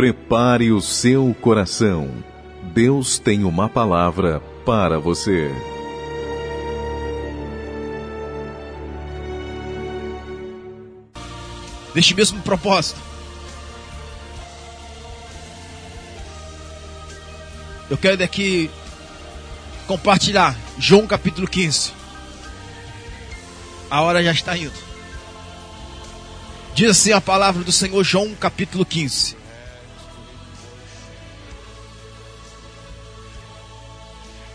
Prepare o seu coração. Deus tem uma palavra para você. Neste mesmo propósito, eu quero daqui compartilhar João capítulo 15. A hora já está indo. Diz assim a palavra do Senhor, João capítulo 15.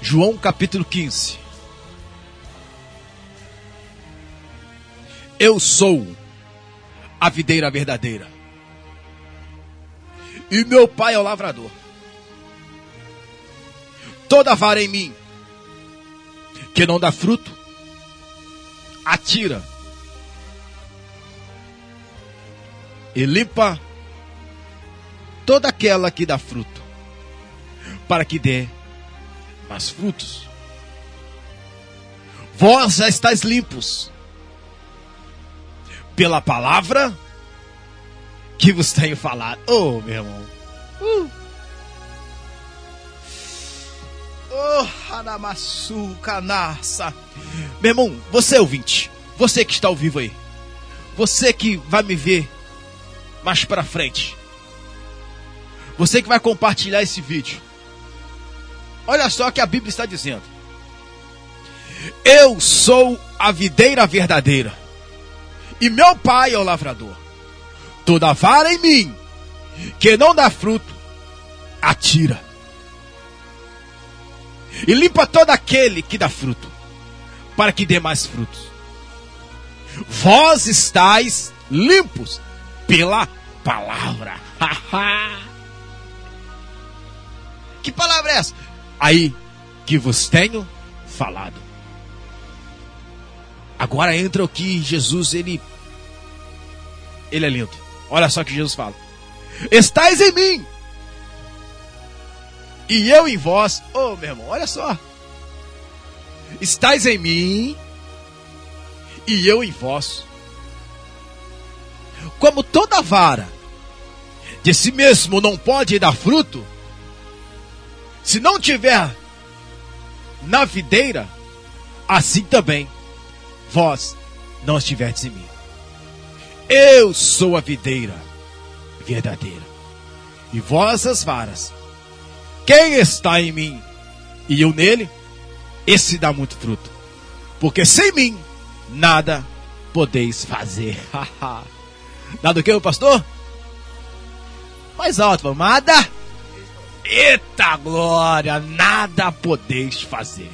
João capítulo 15. Eu sou a videira verdadeira. E meu pai é o lavrador. Toda vara em mim que não dá fruto, atira e limpa toda aquela que dá fruto, para que dê mais frutos. Vós já estáis limpos pela palavra que vos tenho falado. Oh, meu irmão. Uh. Oh, Hanamassu, canaça. Meu irmão, você é ouvinte. Você que está ao vivo aí. Você que vai me ver mais para frente. Você que vai compartilhar esse vídeo. Olha só o que a Bíblia está dizendo. Eu sou a videira verdadeira. E meu pai é o lavrador. Toda vara em mim que não dá fruto, atira. E limpa todo aquele que dá fruto, para que dê mais frutos. Vós estáis limpos pela palavra. que palavra é essa? Aí que vos tenho falado. Agora entra o que Jesus ele ele é lindo. Olha só o que Jesus fala. Estais em mim. E eu em vós. Oh, meu irmão, olha só. Estais em mim. E eu em vós. Como toda vara de si mesmo não pode dar fruto, se não tiver na videira, assim também vós não estiverdes em mim. Eu sou a videira verdadeira, e vós as varas. Quem está em mim e eu nele, esse dá muito fruto. Porque sem mim nada podeis fazer. nada o que, pastor? Mais alto, nada. Eita glória, nada podeis fazer.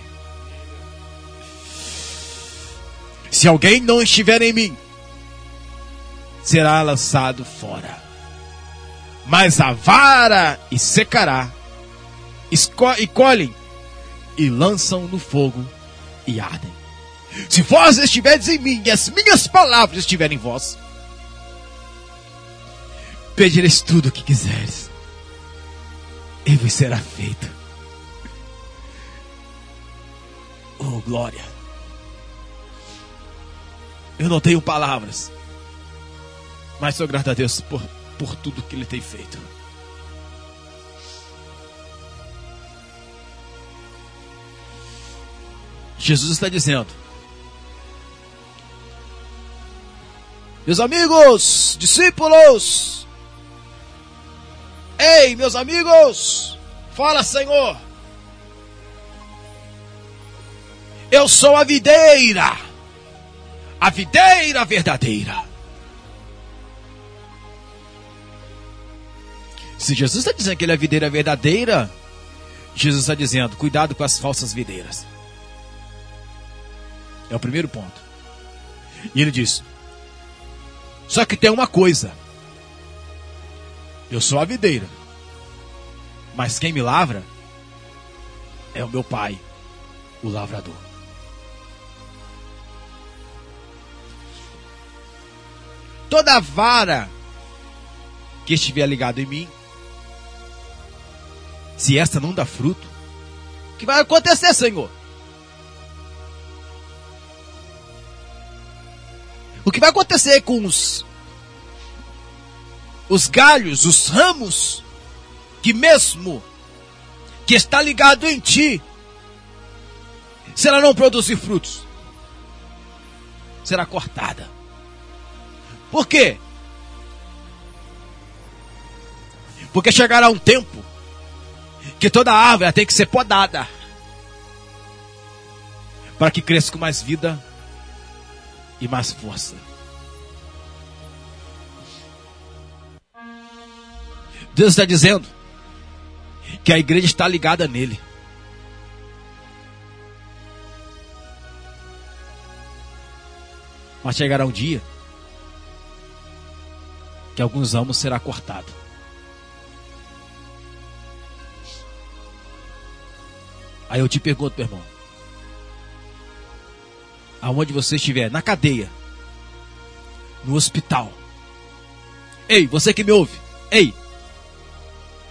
Se alguém não estiver em mim, será lançado fora. Mas a vara e secará, e colhem e lançam no fogo e ardem. Se vós estiverdes em mim e as minhas palavras estiverem em vós, pedireis tudo o que quiseres, e vos será feito. Oh, glória! Eu não tenho palavras, mas sou grato a Deus por, por tudo que Ele tem feito. Jesus está dizendo: Meus amigos, discípulos, ei, meus amigos, fala, Senhor. Eu sou a videira, a videira verdadeira. Se Jesus está dizendo que ele é a videira verdadeira, Jesus está dizendo: cuidado com as falsas videiras. É o primeiro ponto. E ele diz: Só que tem uma coisa. Eu sou a videira. Mas quem me lavra é o meu pai, o lavrador. Toda vara que estiver ligada em mim, se esta não dá fruto, o que vai acontecer, Senhor? O que vai acontecer com os os galhos, os ramos, que mesmo que está ligado em ti, se ela não produzir frutos, será cortada. Por quê? Porque chegará um tempo que toda árvore tem que ser podada para que cresça com mais vida e mais força. Deus está dizendo que a igreja está ligada nele. Mas chegará um dia que alguns ramos será cortado. Aí eu te pergunto, meu irmão, aonde você estiver, na cadeia, no hospital. Ei, você que me ouve, ei,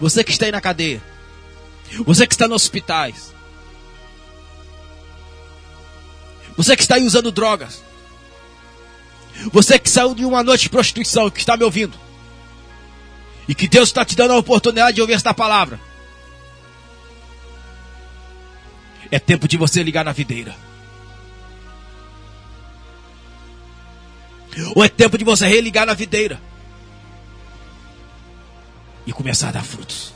você que está aí na cadeia, você que está nos hospitais, você que está aí usando drogas, você que saiu de uma noite de prostituição, que está me ouvindo. E que Deus está te dando a oportunidade de ouvir esta palavra. É tempo de você ligar na videira. Ou é tempo de você religar na videira. E começar a dar frutos.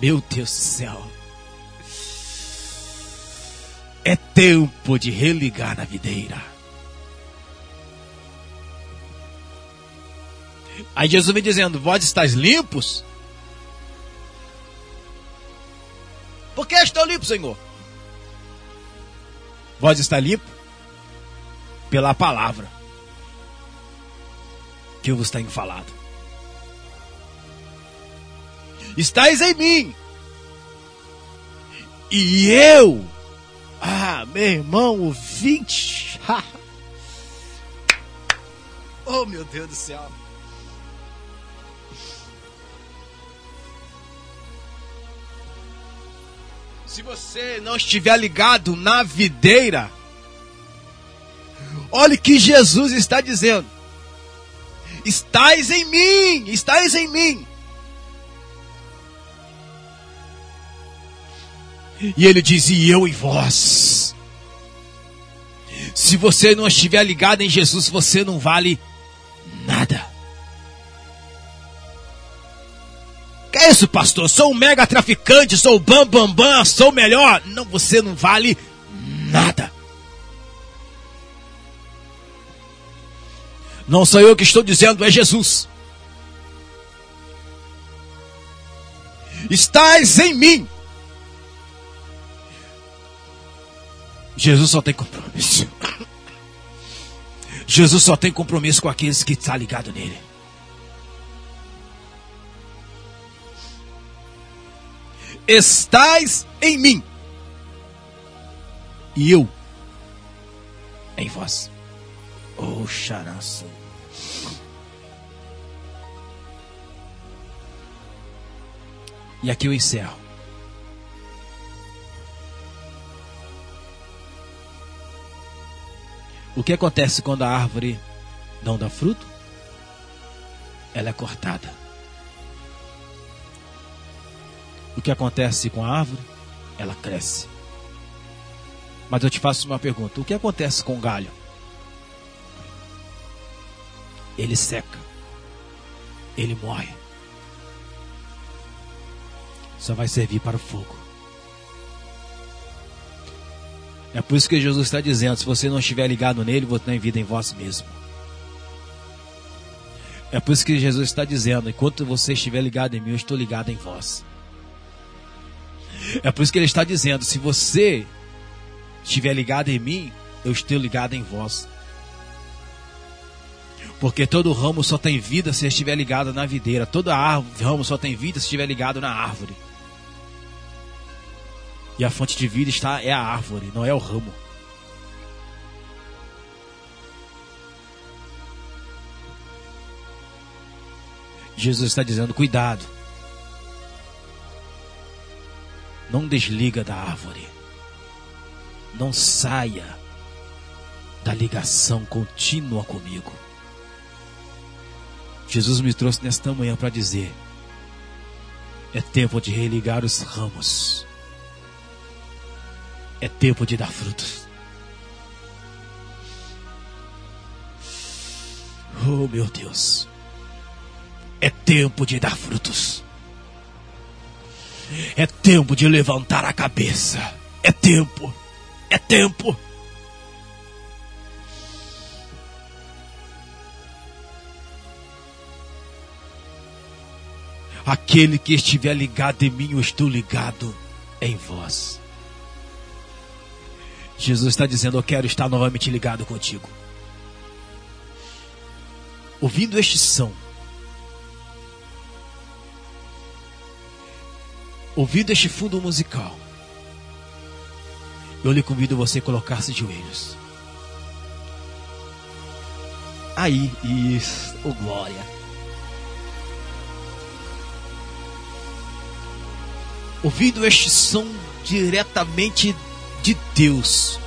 Meu Deus do céu. É tempo de religar na videira. Aí Jesus vem dizendo: Vós estáis limpos? Por que estou limpo, Senhor? Vós está limpo pela palavra que vos tenho falado. Estais em mim. E eu ah, meu irmão, ouvinte. oh, meu Deus do céu. Se você não estiver ligado na videira, olhe que Jesus está dizendo: Estais em mim, estais em mim. E ele diz: E eu em vós. Se você não estiver ligado em Jesus, você não vale nada. Que é isso, pastor? Sou um mega traficante, sou bam bam bam, sou melhor. Não, você não vale nada. Não sou eu que estou dizendo, é Jesus. Estás em mim Jesus só tem compromisso. Jesus só tem compromisso com aqueles que estão ligados nele. Estais em mim e eu em vós. Oh, charaço. E aqui eu encerro. O que acontece quando a árvore não dá fruto? Ela é cortada. O que acontece com a árvore? Ela cresce. Mas eu te faço uma pergunta: o que acontece com o galho? Ele seca. Ele morre. Só vai servir para o fogo. É por isso que Jesus está dizendo: se você não estiver ligado nele, você tem vida em vós mesmo. É por isso que Jesus está dizendo: enquanto você estiver ligado em mim, eu estou ligado em vós. É por isso que ele está dizendo: se você estiver ligado em mim, eu estou ligado em vós. Porque todo ramo só tem vida se estiver ligado na videira. Todo árvore, ramo só tem vida se estiver ligado na árvore. E a fonte de vida está é a árvore, não é o ramo. Jesus está dizendo: cuidado. Não desliga da árvore. Não saia da ligação contínua comigo. Jesus me trouxe nesta manhã para dizer: é tempo de religar os ramos, é tempo de dar frutos. Oh meu Deus, é tempo de dar frutos, é tempo de levantar a cabeça, é tempo, é tempo. Aquele que estiver ligado em mim, eu estou ligado em vós. Jesus está dizendo: Eu quero estar novamente ligado contigo. Ouvindo este som, ouvindo este fundo musical, eu lhe convido você a colocar-se de joelhos. Aí, isso, oh glória. ouvindo este som diretamente de Deus,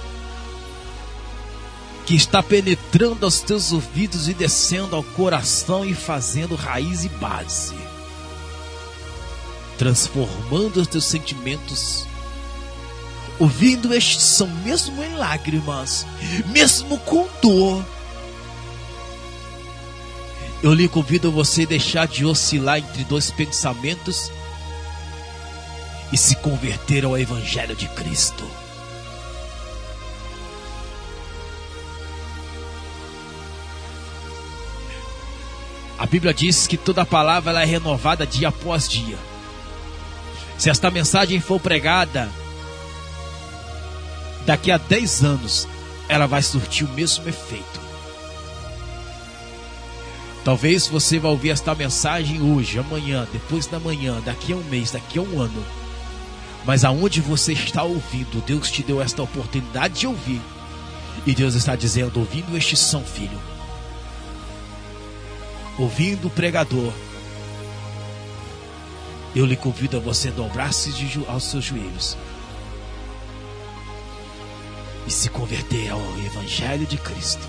que está penetrando aos teus ouvidos e descendo ao coração e fazendo raiz e base, transformando os teus sentimentos. Ouvindo este som, mesmo em lágrimas, mesmo com dor, eu lhe convido a você deixar de oscilar entre dois pensamentos e se converter ao Evangelho de Cristo. A Bíblia diz que toda palavra ela é renovada dia após dia. Se esta mensagem for pregada daqui a 10 anos, ela vai surtir o mesmo efeito. Talvez você vá ouvir esta mensagem hoje, amanhã, depois da manhã, daqui a um mês, daqui a um ano. Mas aonde você está ouvindo, Deus te deu esta oportunidade de ouvir. E Deus está dizendo: ouvindo este som, filho. Ouvindo o pregador. Eu lhe convido a você dobrar-se aos seus joelhos e se converter ao Evangelho de Cristo.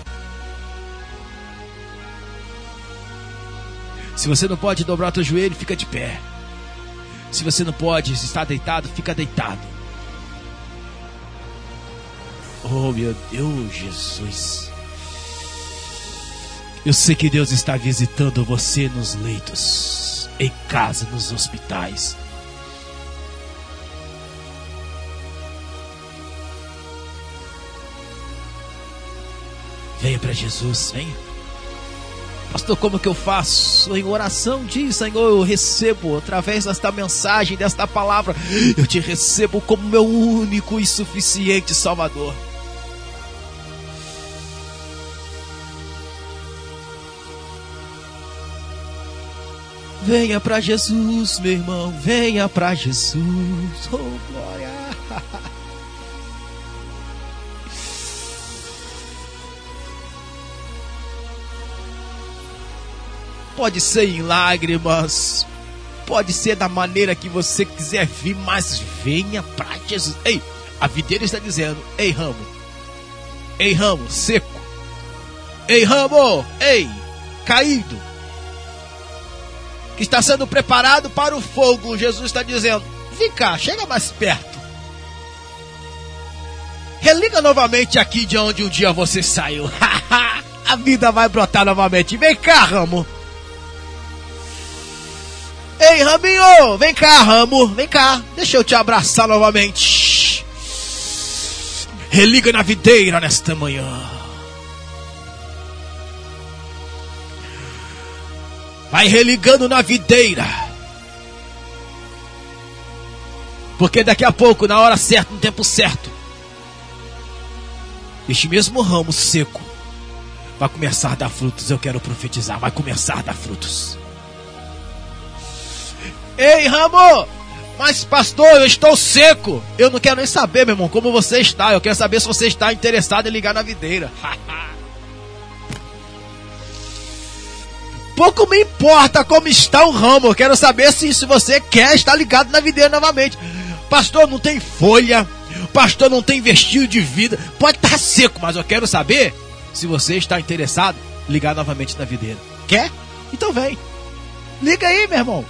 Se você não pode dobrar o seu joelho, fica de pé. Se você não pode estar deitado, fica deitado. Oh meu Deus, Jesus. Eu sei que Deus está visitando você nos leitos, em casa, nos hospitais. Venha para Jesus, venha. Pastor, como que eu faço? Em oração, diz, Senhor, eu recebo através desta mensagem, desta palavra, eu te recebo como meu único e suficiente Salvador. Venha para Jesus, meu irmão, venha para Jesus. Oh, glória. Pode ser em lágrimas, pode ser da maneira que você quiser vir, mas venha para Jesus. Ei, a videira está dizendo: Ei, ramo, ei, ramo seco, ei, ramo, ei, caído, que está sendo preparado para o fogo. Jesus está dizendo: Vem cá, chega mais perto. Religa novamente aqui de onde um dia você saiu. a vida vai brotar novamente. Vem cá, ramo. Ei, Raminho, vem cá, Ramo, vem cá, deixa eu te abraçar novamente. Religa na videira nesta manhã. Vai religando na videira. Porque daqui a pouco, na hora certa, no tempo certo, este mesmo ramo seco vai começar a dar frutos. Eu quero profetizar, vai começar a dar frutos. Ei, Ramo! Mas, pastor, eu estou seco. Eu não quero nem saber, meu irmão, como você está. Eu quero saber se você está interessado em ligar na videira. Pouco me importa como está o ramo. Eu quero saber se, se você quer estar ligado na videira novamente. Pastor, não tem folha. Pastor, não tem vestido de vida. Pode estar seco, mas eu quero saber se você está interessado ligar novamente na videira. Quer? Então vem. Liga aí, meu irmão.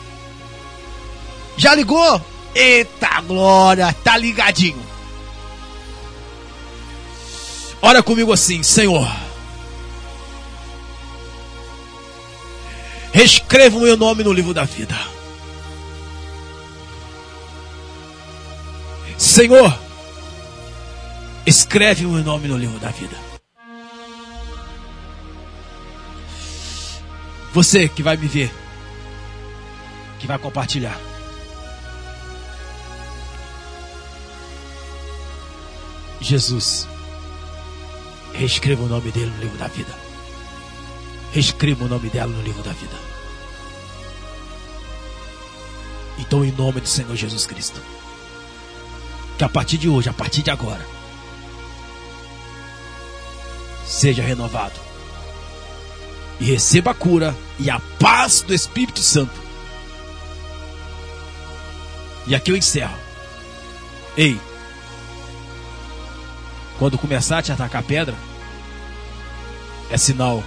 Já ligou? Eita glória, tá ligadinho. Ora comigo assim, Senhor. Reescreva o meu nome no livro da vida. Senhor, escreve o meu nome no livro da vida. Você que vai me ver, que vai compartilhar. Jesus, reescreva o nome dele no livro da vida. Reescreva o nome dela no livro da vida. Então, em nome do Senhor Jesus Cristo, que a partir de hoje, a partir de agora, seja renovado e receba a cura e a paz do Espírito Santo. E aqui eu encerro. Ei, quando começar a te atacar pedra, é sinal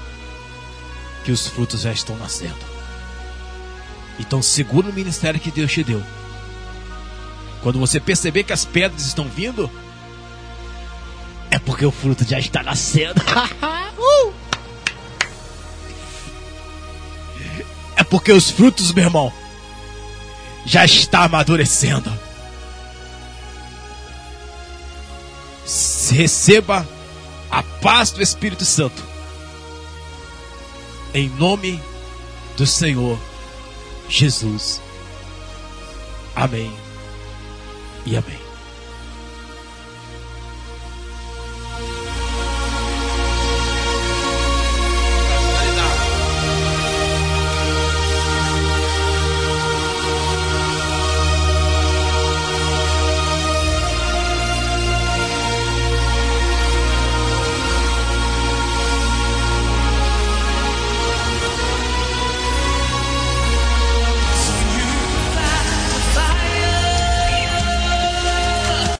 que os frutos já estão nascendo. Então segura o ministério que Deus te deu. Quando você perceber que as pedras estão vindo, é porque o fruto já está nascendo. uh! É porque os frutos, meu irmão, já está amadurecendo. receba a paz do Espírito Santo. Em nome do Senhor Jesus. Amém e amém.